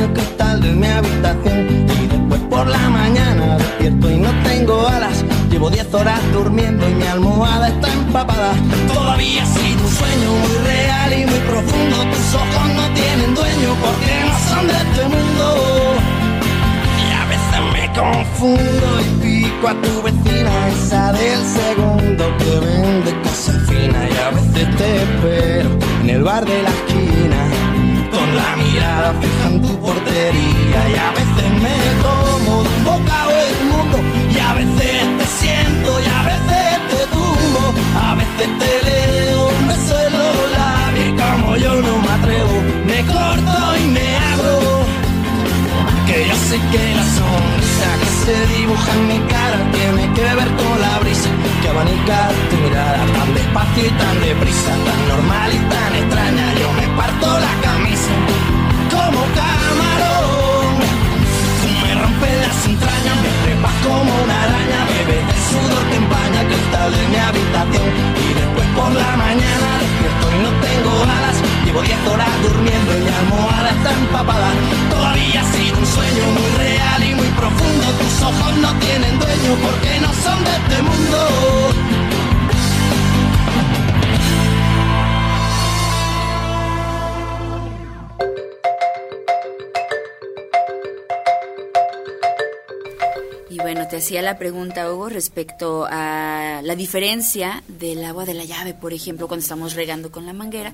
daño cristal de mi habitación y después por la mañana despierto y no tengo alas. Llevo 10 horas durmiendo y mi almohada está empapada. Todavía ha tu sueño muy real y muy profundo. Tus ojos no tienen dueño porque no son de este mundo. Y a veces me confundo y pico a tu vecina, esa del segundo que vende cosas finas. Y a veces te espero en el bar de la esquina la mirada fija en tu portería y a veces me tomo de un bocado el mundo y a veces te siento y a veces te tumbo, a veces te leo en los labios y como yo no me atrevo, me corto y me abro. Que yo sé que la sonrisa que se dibuja en mi cara tiene que ver con la brisa que abanica tu mirada tan despacio y tan deprisa, tan normal y tan extraña. Yo me parto la camisa como camarón. Me rompes las entrañas, me trepas como una araña, bebé el sudor que empaña el cristal de mi habitación. Y después por la mañana despierto y no tengo alas. Llevo 10 horas durmiendo y mi almohada está empapada. Todavía ha sido un sueño muy real y muy profundo. Tus ojos no tienen dueño porque no son de este mundo. Y bueno, te hacía la pregunta, Hugo, respecto a la diferencia del agua de la llave, por ejemplo, cuando estamos regando con la manguera,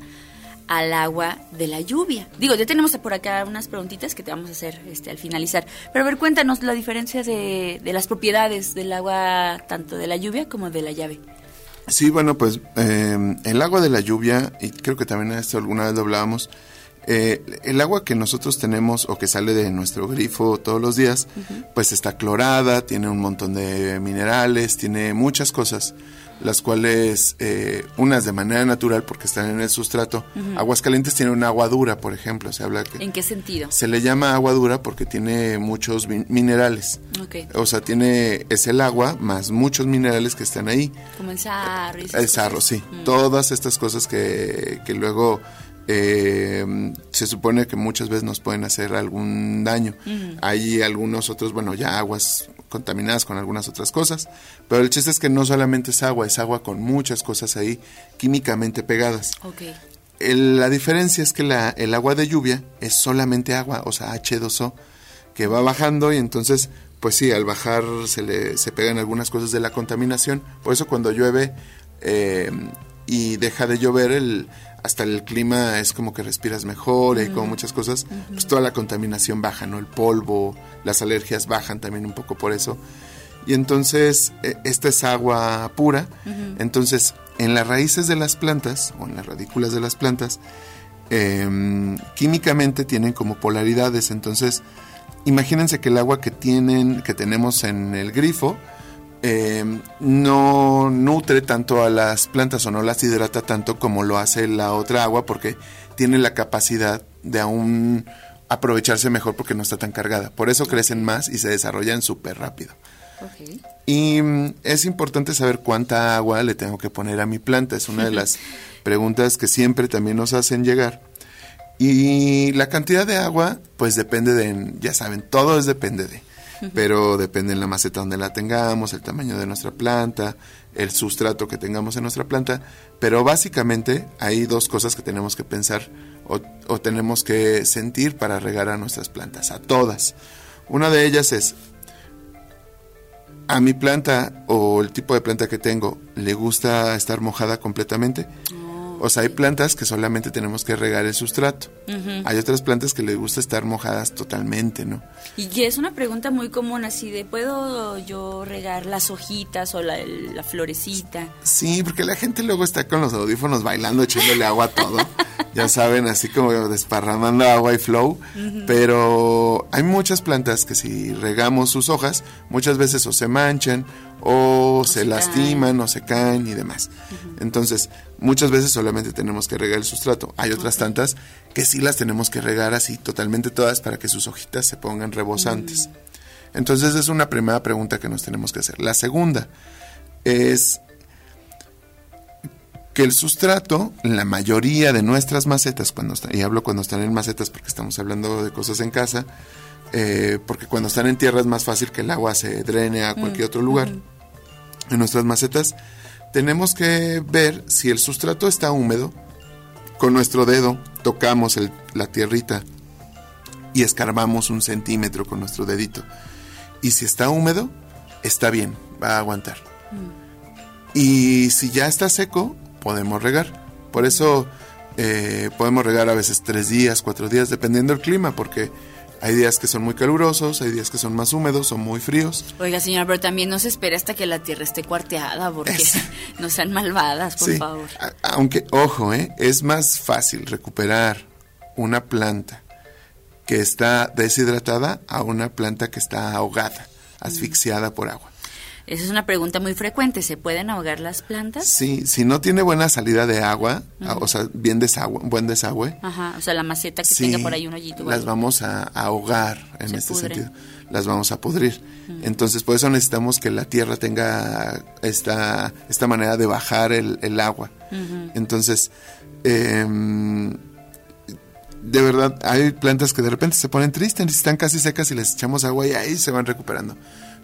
al agua de la lluvia. Digo, ya tenemos por acá unas preguntitas que te vamos a hacer este, al finalizar. Pero a ver, cuéntanos la diferencia de, de las propiedades del agua, tanto de la lluvia como de la llave. Sí, bueno, pues eh, el agua de la lluvia, y creo que también esto alguna vez lo hablábamos, eh, el agua que nosotros tenemos o que sale de nuestro grifo todos los días, pues está clorada, tiene un montón de minerales, tiene muchas cosas, las cuales, eh, unas de manera natural porque están en el sustrato. Ujú. Aguas calientes tiene un agua dura, por ejemplo, se habla que... ¿En qué sentido? Se le llama agua dura porque tiene muchos min- minerales. O sea, tiene, es el agua más muchos minerales que están ahí. Como el sarro. El sarro, cosas. sí. Mm. Todas estas cosas que, que luego eh, se supone que muchas veces nos pueden hacer algún daño. Hay algunos otros, bueno, ya aguas contaminadas con algunas otras cosas, pero el chiste es que no solamente es agua, es agua con muchas cosas ahí químicamente pegadas. El- la diferencia es que la, el agua de lluvia es solamente agua, o sea, H2O, que va bajando y entonces, pues sí, al bajar se le se pegan algunas cosas de la contaminación. Por eso cuando llueve eh, y deja de llover, el, hasta el clima es como que respiras mejor y como muchas cosas, pues toda la contaminación baja, ¿no? El polvo, las alergias bajan también un poco por eso. Y entonces, eh, esta es agua pura. Entonces, en las raíces de las plantas, o en las radículas de las plantas, em, químicamente tienen como polaridades. Entonces, imagínense que el agua que tienen, que tenemos en el grifo, em, no nutre tanto a las plantas o no las hidrata tanto como lo hace la otra agua, porque tiene la capacidad de aún aprovecharse mejor porque no está tan cargada. Por eso crecen más y se desarrollan súper rápido. Y mm, es importante saber cuánta agua le tengo que poner a mi planta. Es una de las [laughs] preguntas que siempre también nos hacen llegar. Y la cantidad de agua, pues depende de, ya saben, todo es depende de. Pero depende en la maceta donde la tengamos, el tamaño de nuestra planta, el sustrato que tengamos en nuestra planta. Pero básicamente hay dos cosas que tenemos que pensar o, o tenemos que sentir para regar a nuestras plantas, a todas. Una de ellas es, a mi planta o el tipo de planta que tengo le gusta estar mojada completamente. O sea, hay plantas que solamente tenemos que regar el sustrato. Hay otras plantas que les gusta estar mojadas totalmente, ¿no? Y es una pregunta muy común así de, ¿puedo yo regar las hojitas o la, la florecita? Sí, porque la gente luego está con los audífonos bailando, echándole agua a todo. ya saben, así como desparramando agua y flow. Pero hay muchas plantas que si regamos sus hojas, muchas veces o se manchan, o, se, lastiman, o se caen y demás. Entonces, muchas veces solamente tenemos que regar el sustrato. Hay otras tantas que sí las tenemos que regar así totalmente todas para que sus hojitas se pongan rebosantes. Entonces, es una primera pregunta que nos tenemos que hacer. La segunda es que el sustrato, la mayoría de nuestras macetas, cuando están, y hablo cuando están en macetas porque estamos hablando de cosas en casa, eh, porque cuando están en tierra es más fácil que el agua se drene a cualquier Mm, otro lugar. en nuestras macetas, tenemos que ver si el sustrato está húmedo. Con nuestro dedo tocamos el- la tierrita y escarbamos un centímetro con nuestro dedito. Y si está húmedo, está bien, va a aguantar. Y si ya está seco, podemos regar. Por eso eh, podemos regar a veces tres días, cuatro días, dependiendo del clima, porque hay días que son muy calurosos, hay días que son más húmedos o muy fríos. Oiga, señora, pero también no se espera hasta que la tierra esté cuarteada, porque Es- [laughs] no sean malvadas, por Sí, favor. aunque, ojo, ¿eh? es más fácil recuperar una planta que está deshidratada a una planta que está ahogada, asfixiada por agua. Esa es una pregunta muy frecuente. ¿Se pueden ahogar las plantas? Sí, si no tiene buena salida de agua, o sea, bien desagüe, buen desagüe, Ajá, o sea, la maceta que sí, tenga por ahí un hoyito. las vamos a, ahogar en Se este pudre. sentido. Las vamos a pudrir. Entonces, por eso necesitamos que la tierra tenga esta, esta manera de bajar el, el agua. Entonces, em, de verdad, hay plantas que de repente se ponen tristes, están casi secas y les echamos agua y ahí se van recuperando.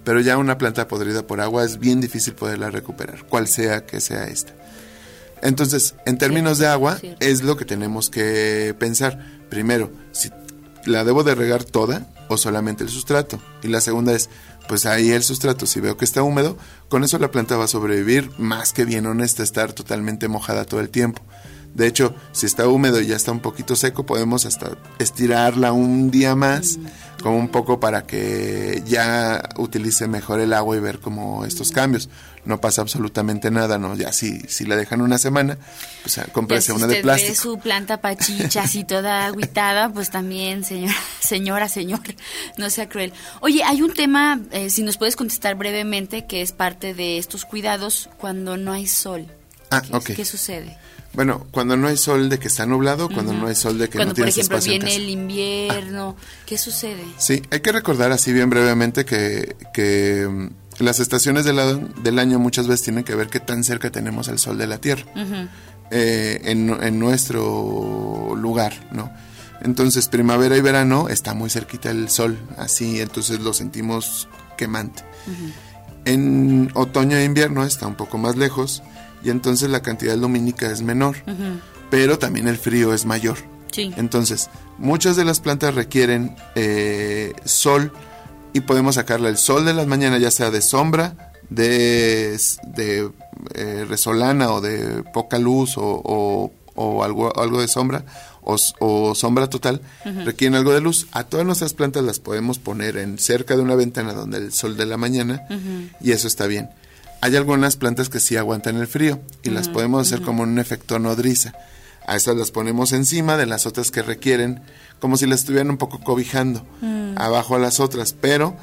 Pero ya una planta podrida por agua es bien difícil poderla recuperar, cual sea que sea esta. Entonces, en términos de agua, es lo que tenemos que pensar. Primero, si la debo de regar toda o solamente el sustrato. Y la segunda es, pues ahí el sustrato, si veo que está húmedo, con eso la planta va a sobrevivir más que bien honesta estar totalmente mojada todo el tiempo. De hecho, si está húmedo y ya está un poquito seco, podemos hasta estirarla un día más, como un poco para que ya utilice mejor el agua y ver como estos cambios. No pasa absolutamente nada, ¿no? Ya si, si la dejan una semana, pues ah, cómprese si una de usted ve plástico. su planta pachicha así toda [laughs] agüitada, pues también, señora, señora, señor, no sea cruel. Oye, hay un tema, eh, si nos puedes contestar brevemente, que es parte de estos cuidados cuando no hay sol. Ah, ¿Qué, ok. ¿Qué sucede? Bueno, cuando no hay sol de que está nublado, cuando no hay sol de que Cuando, no por tienes ejemplo, espacio en viene casa. el invierno, ¿qué sucede? Sí, hay que recordar así bien brevemente que, que mm, las estaciones del año muchas veces tienen que ver qué tan cerca tenemos al sol de la Tierra eh, en, en nuestro lugar, ¿no? Entonces, primavera y verano está muy cerquita el sol, así, entonces lo sentimos quemante. En otoño e invierno está un poco más lejos y entonces la cantidad lumínica es menor, pero también el frío es mayor. Sí. Entonces, muchas de las plantas requieren eh, sol y podemos sacarle el sol de las mañanas, ya sea de sombra, de, de eh, resolana o de poca luz o, o- o algo, algo de sombra o sombra total, requieren algo de luz. A todas nuestras plantas las podemos poner en cerca de una ventana donde el sol de la mañana y eso está bien. Hay algunas plantas que sí aguantan el frío y las podemos hacer como un efecto nodriza. A esas las ponemos encima de las otras que requieren, como si las estuvieran un poco cobijando, abajo a las otras, pero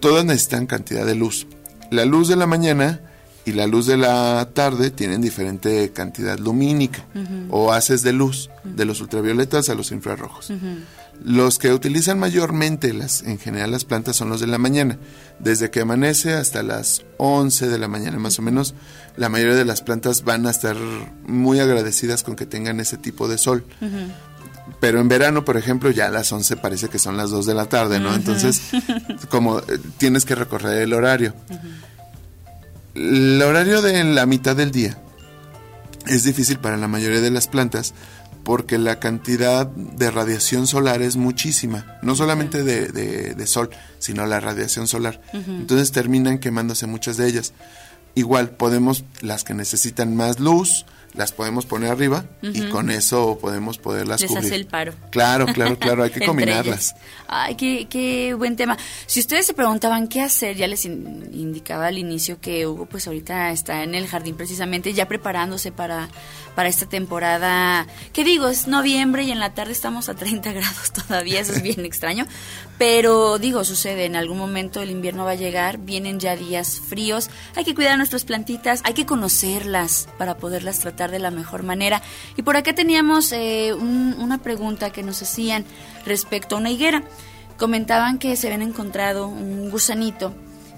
todas necesitan cantidad de luz. La luz de la mañana y la luz de la tarde tienen diferente cantidad lumínica o haces de luz, de los ultravioletas a los infrarrojos. Los que utilizan mayormente las, en general las plantas son los de la mañana. Desde que amanece hasta las 11 de la mañana más o menos, la mayoría de las plantas van a estar muy agradecidas con que tengan ese tipo de sol. Pero en verano, por ejemplo, ya a las 11 parece que son las 2 de la tarde, ¿no? Entonces, [laughs] como eh, tienes que recorrer el horario. El horario de la mitad del día es difícil para la mayoría de las plantas porque la cantidad de radiación solar es muchísima, no solamente de, de- de sol, sino la radiación solar. Entonces terminan quemándose muchas de ellas. Igual podemos, las que necesitan más luz, las podemos poner arriba y con eso podemos poderlas Les cubrir. hace el paro. Claro, claro, claro, hay [laughs] que combinarlas. ellas. Ay, qué, qué buen tema. Si ustedes se preguntaban qué hacer, ya les in- indicaba al inicio que Hugo pues ahorita está en el jardín precisamente ya preparándose para, para esta temporada. ¿Qué digo? Es noviembre y en la tarde estamos a 30 [laughs] grados todavía, eso es bien [laughs] extraño. Pero digo, sucede, en algún momento el invierno va a llegar, vienen ya días fríos, hay que cuidar nuestras plantitas, hay que conocerlas para poderlas tratar de la mejor manera. Y por acá teníamos eh, un- una pregunta que nos hacían respecto a una higuera. Comentaban que se habían encontrado un gusanito,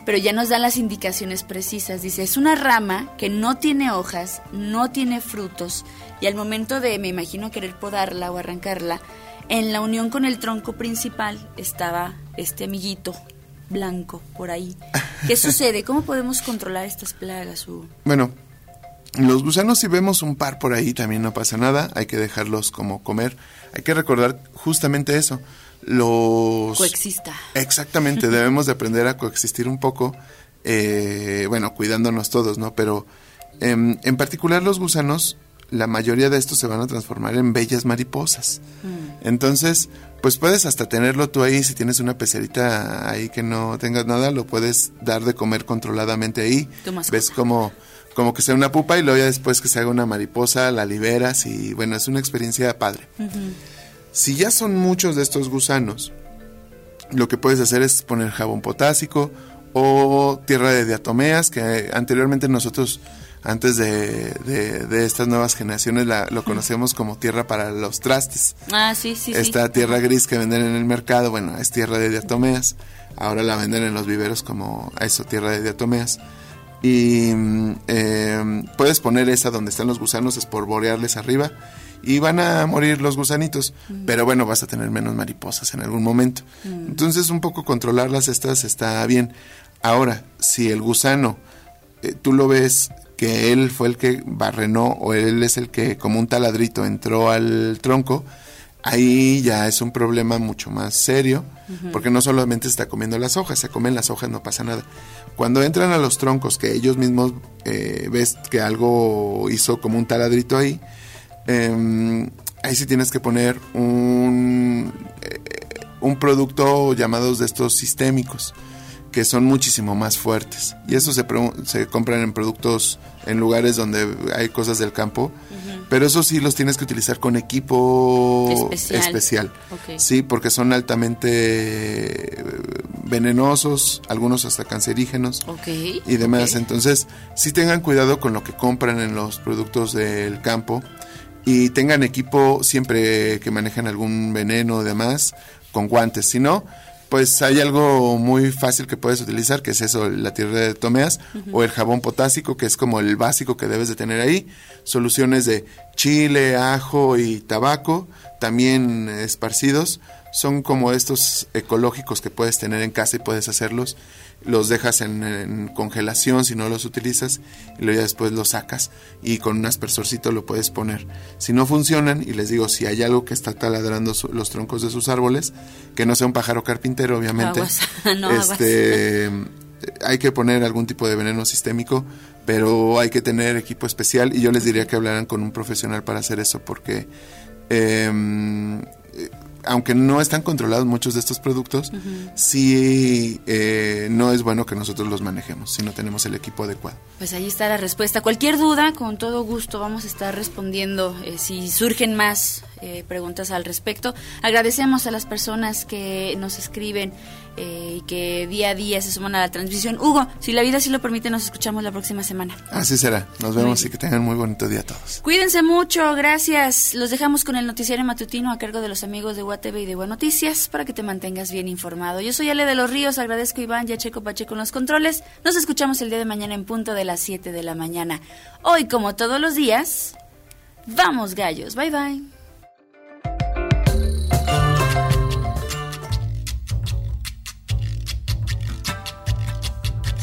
pero ya nos dan las indicaciones precisas. Dice, es una rama que no tiene hojas, no tiene frutos, y al momento de, me imagino, querer podarla o arrancarla, en la unión con el tronco principal estaba este amiguito blanco por ahí. ¿Qué [laughs] sucede? ¿Cómo podemos controlar estas plagas? Hugo? Bueno, los gusanos si vemos un par por ahí también no pasa nada, hay que dejarlos como comer. Hay que recordar justamente eso. Los Coexista. Exactamente, [laughs] debemos de aprender a coexistir un poco, eh, bueno, cuidándonos todos, ¿no? Pero em, en particular los gusanos, la mayoría de estos se van a transformar en bellas mariposas. Entonces, pues puedes hasta tenerlo tú ahí, si tienes una pecerita ahí que no tengas nada, lo puedes dar de comer controladamente ahí. Ves como, como que sea una pupa y luego ya después que se haga una mariposa, la liberas y bueno, es una experiencia padre. Si ya son muchos de estos gusanos, lo que puedes hacer es poner jabón potásico o tierra de diatomeas, que anteriormente nosotros, antes de, de- de estas nuevas generaciones, la- lo conocemos como tierra para los trastes. Ah, sí, sí, sí. Esta tierra gris que venden en el mercado, bueno, es tierra de diatomeas. Ahora la venden en los viveros como eso, tierra de diatomeas. Y mm, eh, puedes poner esa donde están los gusanos, esporborearles arriba y van a morir los gusanitos. Pero bueno, vas a tener menos mariposas en algún momento. Entonces, un poco controlarlas estas está bien. Ahora, si el gusano eh, tú lo ves que él fue el que barrenó o él es el que como un taladrito entró al tronco, ahí ya es un problema mucho más serio, porque no solamente está comiendo las hojas, se comen las hojas, no pasa nada. Cuando entran a los troncos, que ellos mismos eh, ves que algo hizo como un taladrito ahí, em, ahí sí tienes que poner un, eh, un producto llamados de estos sistémicos que son muchísimo más fuertes. Y eso se, se compran en productos, en lugares donde hay cosas del campo. Pero eso sí los tienes que utilizar con equipo Especial. Sí, porque son altamente eh, venenosos, algunos hasta cancerígenos Ok. y demás. Entonces, sí tengan cuidado con lo que compran en los productos del campo y tengan equipo siempre que manejan algún veneno o demás con guantes. Si no, pues hay algo muy fácil que puedes utilizar, que es eso, la tierra de tomeas o el jabón potásico, que es como el básico que debes de tener ahí. Soluciones de chile, ajo y tabaco, también esparcidos. Son como estos ecológicos que puedes tener en casa y puedes hacerlos. Los dejas en, en congelación si no los utilizas y luego ya después los sacas y con un aspersorcito lo puedes poner. Si no funcionan, y les digo, si hay algo que está taladrando su- los troncos de sus árboles, que no sea un pájaro carpintero, obviamente. Aguas. [laughs] No, este, hay que poner algún tipo de veneno sistémico, pero hay que tener equipo especial y yo les diría que hablaran con un profesional para hacer eso porque eh, aunque no están controlados muchos de estos productos, sí eh, no es bueno que nosotros los manejemos si no tenemos el equipo adecuado. Pues ahí está la respuesta. Cualquier duda, con todo gusto vamos a estar respondiendo eh, si surgen más eh, preguntas al respecto. Agradecemos a las personas que nos escriben eh, y que día a día se suman a la transmisión. Hugo, si la vida sí lo permite, nos escuchamos la próxima semana. Así será. Nos vemos y que tengan muy bonito día todos. Cuídense mucho, gracias. Los dejamos con el noticiario matutino a cargo de los amigos de UATV y de Buenas Noticias para que te mantengas bien informado. Yo soy Ale de los Ríos, agradezco a Iván y a Checo Pacheco en los controles. Nos escuchamos el día de mañana en punto de las 7 de la mañana. Hoy, como todos los días, vamos gallos. Bye bye.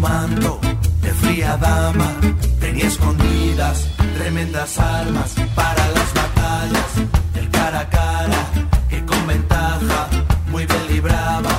manto de fría dama tenía escondidas tremendas armas para las batallas, del cara a cara que con ventaja muy bien libraba.